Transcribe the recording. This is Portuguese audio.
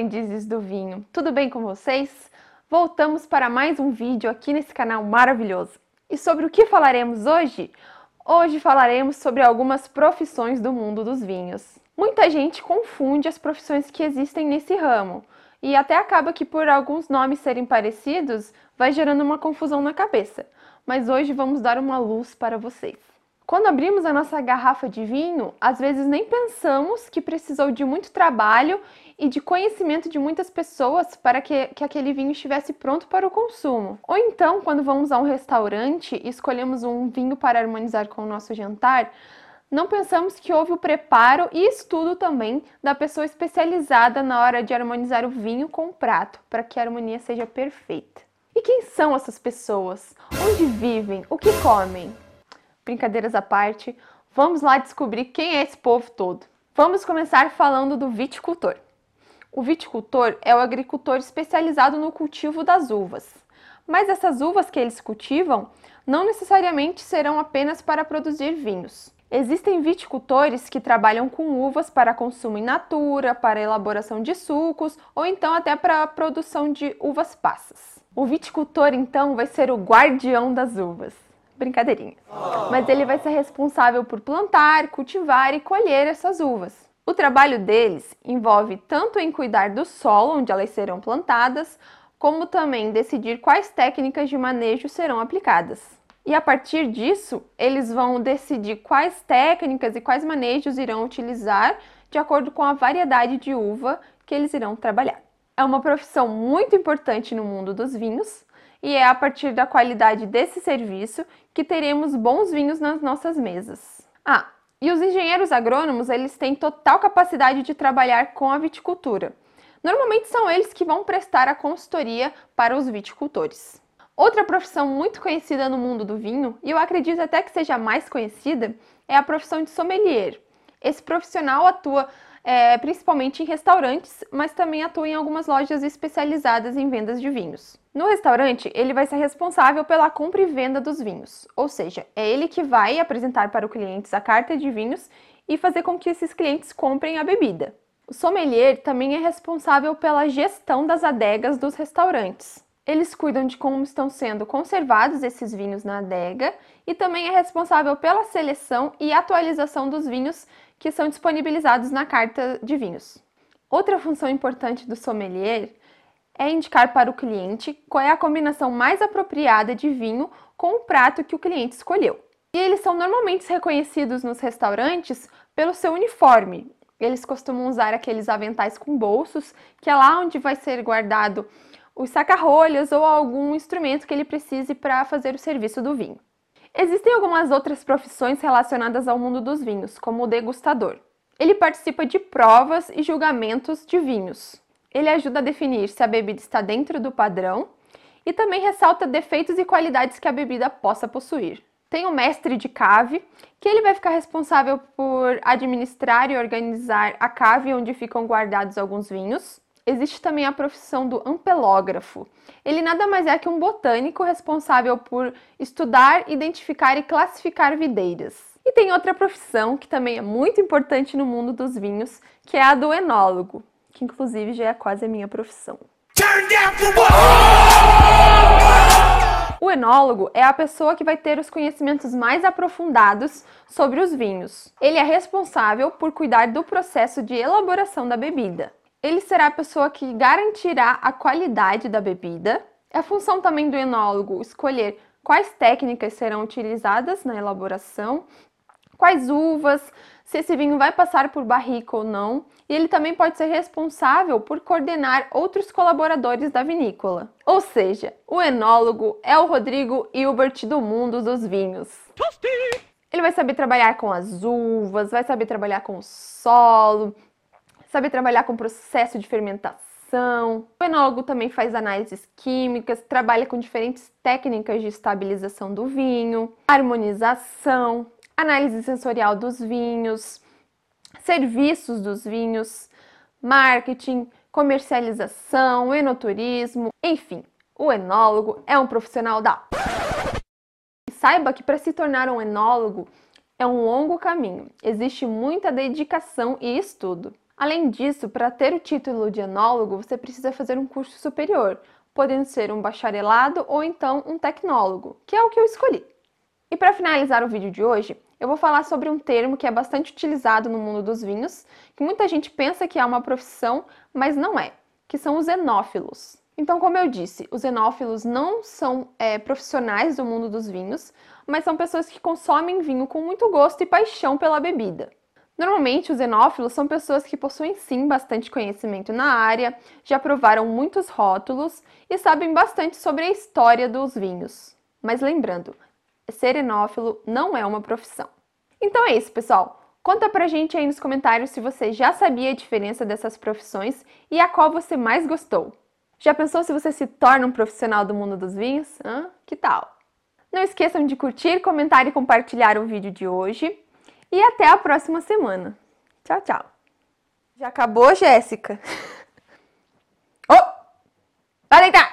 aprendizes do vinho! Tudo bem com vocês? Voltamos para mais um vídeo aqui nesse canal maravilhoso. E sobre o que falaremos hoje? Hoje falaremos sobre algumas profissões do mundo dos vinhos. Muita gente confunde as profissões que existem nesse ramo e até acaba que por alguns nomes serem parecidos vai gerando uma confusão na cabeça. Mas hoje vamos dar uma luz para vocês. Quando abrimos a nossa garrafa de vinho, às vezes nem pensamos que precisou de muito trabalho e de conhecimento de muitas pessoas para que, que aquele vinho estivesse pronto para o consumo. Ou então, quando vamos a um restaurante e escolhemos um vinho para harmonizar com o nosso jantar, não pensamos que houve o preparo e estudo também da pessoa especializada na hora de harmonizar o vinho com o prato, para que a harmonia seja perfeita. E quem são essas pessoas? Onde vivem? O que comem? Brincadeiras à parte, vamos lá descobrir quem é esse povo todo. Vamos começar falando do viticultor. O viticultor é o agricultor especializado no cultivo das uvas. Mas essas uvas que eles cultivam não necessariamente serão apenas para produzir vinhos. Existem viticultores que trabalham com uvas para consumo in natura, para elaboração de sucos ou então até para a produção de uvas passas. O viticultor então vai ser o guardião das uvas brincadeirinha. Mas ele vai ser responsável por plantar, cultivar e colher essas uvas. O trabalho deles envolve tanto em cuidar do solo onde elas serão plantadas, como também decidir quais técnicas de manejo serão aplicadas. E a partir disso, eles vão decidir quais técnicas e quais manejos irão utilizar de acordo com a variedade de uva que eles irão trabalhar. É uma profissão muito importante no mundo dos vinhos, e é a partir da qualidade desse serviço que teremos bons vinhos nas nossas mesas. Ah, e os engenheiros agrônomos, eles têm total capacidade de trabalhar com a viticultura. Normalmente são eles que vão prestar a consultoria para os viticultores. Outra profissão muito conhecida no mundo do vinho, e eu acredito até que seja mais conhecida, é a profissão de sommelier. Esse profissional atua é, principalmente em restaurantes, mas também atua em algumas lojas especializadas em vendas de vinhos. No restaurante, ele vai ser responsável pela compra e venda dos vinhos, ou seja, é ele que vai apresentar para os clientes a carta de vinhos e fazer com que esses clientes comprem a bebida. O sommelier também é responsável pela gestão das adegas dos restaurantes. Eles cuidam de como estão sendo conservados esses vinhos na adega e também é responsável pela seleção e atualização dos vinhos que são disponibilizados na carta de vinhos. Outra função importante do sommelier é indicar para o cliente qual é a combinação mais apropriada de vinho com o prato que o cliente escolheu. E eles são normalmente reconhecidos nos restaurantes pelo seu uniforme. Eles costumam usar aqueles aventais com bolsos, que é lá onde vai ser guardado os saca-rolhas ou algum instrumento que ele precise para fazer o serviço do vinho. Existem algumas outras profissões relacionadas ao mundo dos vinhos, como o degustador. Ele participa de provas e julgamentos de vinhos. Ele ajuda a definir se a bebida está dentro do padrão e também ressalta defeitos e qualidades que a bebida possa possuir. Tem o mestre de cave, que ele vai ficar responsável por administrar e organizar a cave onde ficam guardados alguns vinhos existe também a profissão do ampelógrafo. Ele nada mais é que um botânico responsável por estudar, identificar e classificar videiras. E tem outra profissão que também é muito importante no mundo dos vinhos, que é a do enólogo, que inclusive já é quase a minha profissão. O enólogo é a pessoa que vai ter os conhecimentos mais aprofundados sobre os vinhos. Ele é responsável por cuidar do processo de elaboração da bebida. Ele será a pessoa que garantirá a qualidade da bebida. É a função também do enólogo escolher quais técnicas serão utilizadas na elaboração, quais uvas, se esse vinho vai passar por barrica ou não, e ele também pode ser responsável por coordenar outros colaboradores da vinícola. Ou seja, o enólogo é o Rodrigo Hilbert do mundo dos vinhos. Ele vai saber trabalhar com as uvas, vai saber trabalhar com o solo, sabe trabalhar com processo de fermentação. O enólogo também faz análises químicas, trabalha com diferentes técnicas de estabilização do vinho, harmonização, análise sensorial dos vinhos, serviços dos vinhos, marketing, comercialização, enoturismo, enfim, o enólogo é um profissional da. Saiba que para se tornar um enólogo é um longo caminho, existe muita dedicação e estudo. Além disso, para ter o título de enólogo, você precisa fazer um curso superior, podendo ser um bacharelado ou então um tecnólogo, que é o que eu escolhi. E para finalizar o vídeo de hoje, eu vou falar sobre um termo que é bastante utilizado no mundo dos vinhos, que muita gente pensa que é uma profissão, mas não é, que são os enófilos. Então, como eu disse, os enófilos não são é, profissionais do mundo dos vinhos, mas são pessoas que consomem vinho com muito gosto e paixão pela bebida. Normalmente, os enófilos são pessoas que possuem sim bastante conhecimento na área, já provaram muitos rótulos e sabem bastante sobre a história dos vinhos. Mas lembrando, ser enófilo não é uma profissão. Então é isso, pessoal. Conta pra gente aí nos comentários se você já sabia a diferença dessas profissões e a qual você mais gostou. Já pensou se você se torna um profissional do mundo dos vinhos? Hã? Que tal? Não esqueçam de curtir, comentar e compartilhar o vídeo de hoje. E até a próxima semana. Tchau, tchau. Já acabou, Jéssica? oh! Vai deitar!